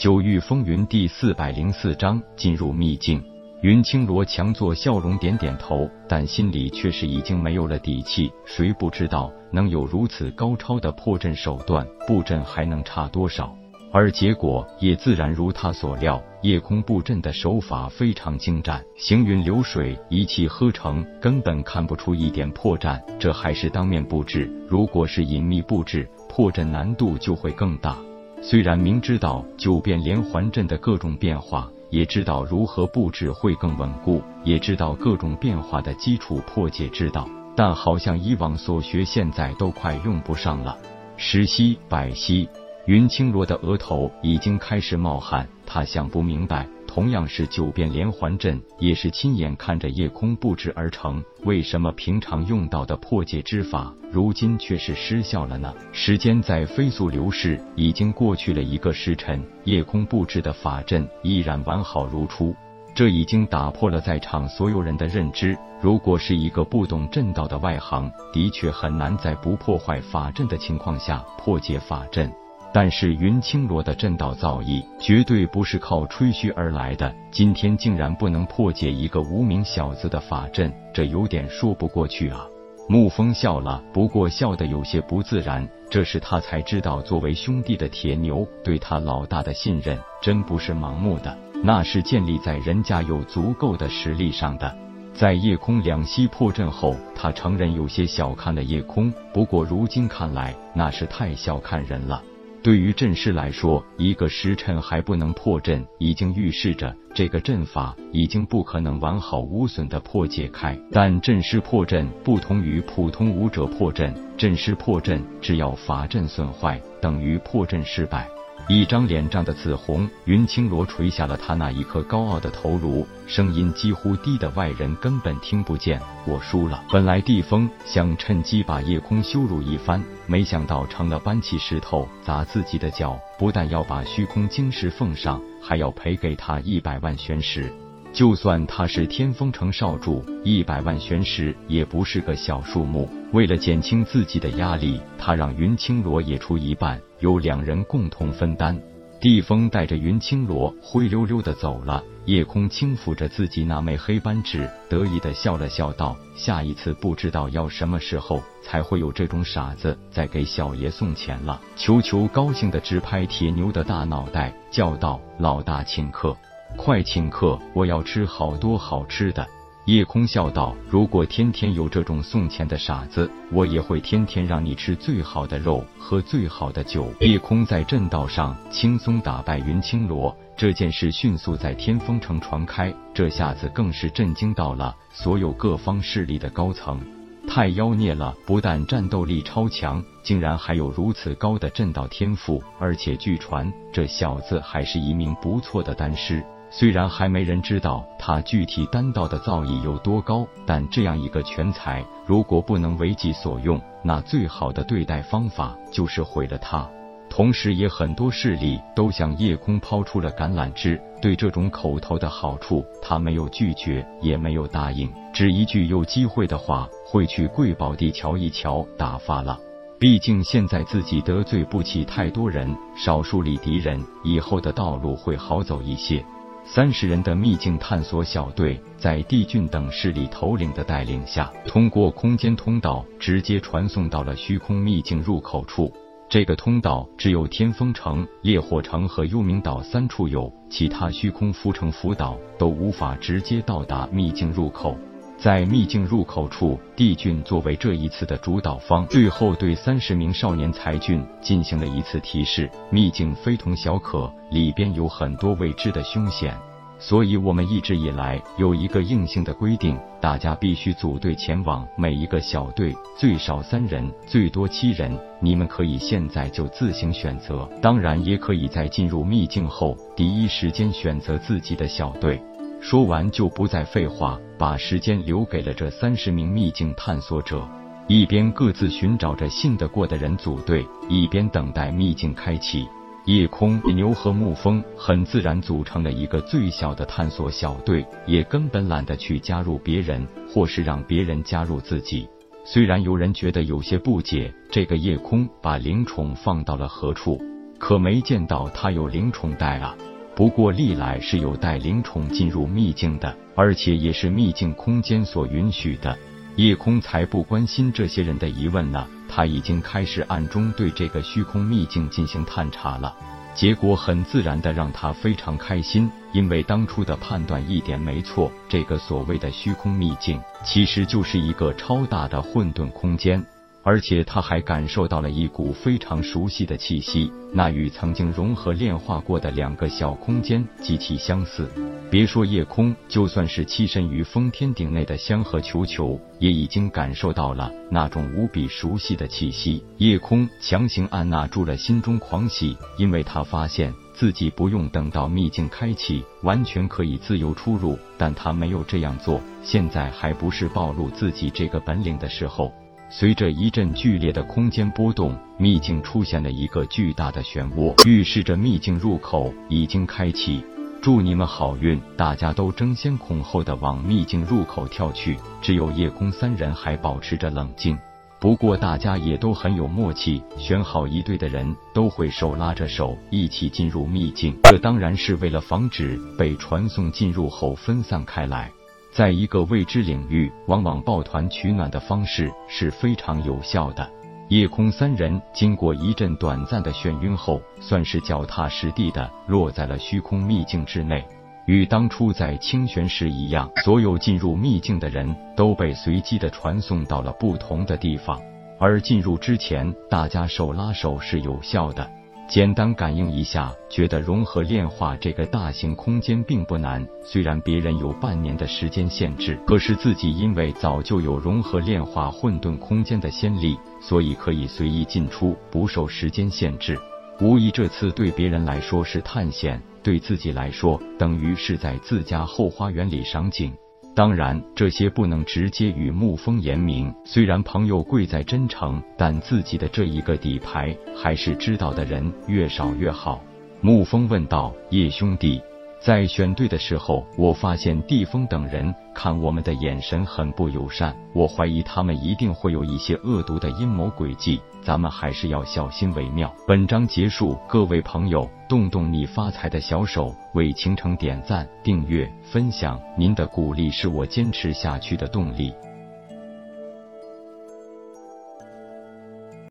九域风云第四百零四章进入秘境。云青罗强作笑容，点点头，但心里却是已经没有了底气。谁不知道能有如此高超的破阵手段，布阵还能差多少？而结果也自然如他所料，夜空布阵的手法非常精湛，行云流水，一气呵成，根本看不出一点破绽。这还是当面布置，如果是隐秘布置，破阵难度就会更大。虽然明知道九变连环阵的各种变化。也知道如何布置会更稳固，也知道各种变化的基础破解之道，但好像以往所学现在都快用不上了。十息百息，云青罗的额头已经开始冒汗，他想不明白。同样是九变连环阵，也是亲眼看着夜空布置而成，为什么平常用到的破解之法，如今却是失效了呢？时间在飞速流逝，已经过去了一个时辰，夜空布置的法阵依然完好如初，这已经打破了在场所有人的认知。如果是一个不懂阵道的外行，的确很难在不破坏法阵的情况下破解法阵。但是云青罗的阵道造诣绝对不是靠吹嘘而来的，今天竟然不能破解一个无名小子的法阵，这有点说不过去啊！沐风笑了，不过笑得有些不自然。这时他才知道，作为兄弟的铁牛对他老大的信任，真不是盲目的，那是建立在人家有足够的实力上的。在夜空两栖破阵后，他承认有些小看了夜空，不过如今看来，那是太小看人了。对于阵师来说，一个时辰还不能破阵，已经预示着这个阵法已经不可能完好无损的破解开。但阵师破阵不同于普通武者破阵，阵师破阵只要法阵损坏，等于破阵失败。一张脸涨得紫红，云青罗垂下了他那一颗高傲的头颅，声音几乎低的外人根本听不见。我输了。本来地风想趁机把夜空羞辱一番，没想到成了搬起石头砸自己的脚，不但要把虚空晶石奉上，还要赔给他一百万玄石。就算他是天风城少主，一百万玄石也不是个小数目。为了减轻自己的压力，他让云青罗也出一半，由两人共同分担。地风带着云青罗灰溜溜的走了，夜空轻抚着自己那枚黑扳指，得意的笑了笑，道：“下一次不知道要什么时候才会有这种傻子再给小爷送钱了。”球球高兴的直拍铁牛的大脑袋，叫道：“老大请客！”快请客！我要吃好多好吃的。夜空笑道：“如果天天有这种送钱的傻子，我也会天天让你吃最好的肉，喝最好的酒。”夜空在正道上轻松打败云青罗，这件事迅速在天风城传开，这下子更是震惊到了所有各方势力的高层。太妖孽了！不但战斗力超强，竟然还有如此高的阵道天赋，而且据传这小子还是一名不错的丹师。虽然还没人知道他具体丹道的造诣有多高，但这样一个全才，如果不能为己所用，那最好的对待方法就是毁了他。同时，也很多势力都向夜空抛出了橄榄枝，对这种口头的好处，他没有拒绝，也没有答应，只一句有机会的话，会去贵宝地瞧一瞧，打发了。毕竟现在自己得罪不起太多人，少数立敌人，以后的道路会好走一些。三十人的秘境探索小队，在帝俊等势力头领的带领下，通过空间通道直接传送到了虚空秘境入口处。这个通道只有天风城、烈火城和幽冥岛三处有，其他虚空浮城、浮岛都无法直接到达秘境入口。在秘境入口处，帝俊作为这一次的主导方，最后对三十名少年才俊进行了一次提示：秘境非同小可，里边有很多未知的凶险，所以我们一直以来有一个硬性的规定，大家必须组队前往，每一个小队最少三人，最多七人。你们可以现在就自行选择，当然也可以在进入秘境后第一时间选择自己的小队。说完就不再废话，把时间留给了这三十名秘境探索者，一边各自寻找着信得过的人组队，一边等待秘境开启。夜空、牛和沐风很自然组成了一个最小的探索小队，也根本懒得去加入别人，或是让别人加入自己。虽然有人觉得有些不解，这个夜空把灵宠放到了何处？可没见到他有灵宠带啊。不过历来是有带灵宠进入秘境的，而且也是秘境空间所允许的。叶空才不关心这些人的疑问呢，他已经开始暗中对这个虚空秘境进行探查了。结果很自然的让他非常开心，因为当初的判断一点没错，这个所谓的虚空秘境其实就是一个超大的混沌空间。而且他还感受到了一股非常熟悉的气息，那与曾经融合炼化过的两个小空间极其相似。别说夜空，就算是栖身于封天顶内的香河球球，也已经感受到了那种无比熟悉的气息。夜空强行按捺住了心中狂喜，因为他发现自己不用等到秘境开启，完全可以自由出入。但他没有这样做，现在还不是暴露自己这个本领的时候。随着一阵剧烈的空间波动，秘境出现了一个巨大的漩涡，预示着秘境入口已经开启。祝你们好运！大家都争先恐后的往秘境入口跳去，只有夜空三人还保持着冷静。不过大家也都很有默契，选好一队的人都会手拉着手一起进入秘境。这当然是为了防止被传送进入后分散开来。在一个未知领域，往往抱团取暖的方式是非常有效的。夜空三人经过一阵短暂的眩晕后，算是脚踏实地的落在了虚空秘境之内。与当初在清玄时一样，所有进入秘境的人都被随机的传送到了不同的地方，而进入之前，大家手拉手是有效的。简单感应一下，觉得融合炼化这个大型空间并不难。虽然别人有半年的时间限制，可是自己因为早就有融合炼化混沌空间的先例，所以可以随意进出，不受时间限制。无疑，这次对别人来说是探险，对自己来说等于是在自家后花园里赏景。当然，这些不能直接与沐风言明。虽然朋友贵在真诚，但自己的这一个底牌，还是知道的人越少越好。沐风问道：“叶兄弟。”在选对的时候，我发现地风等人看我们的眼神很不友善，我怀疑他们一定会有一些恶毒的阴谋诡计，咱们还是要小心为妙。本章结束，各位朋友，动动你发财的小手，为倾城点赞、订阅、分享，您的鼓励是我坚持下去的动力。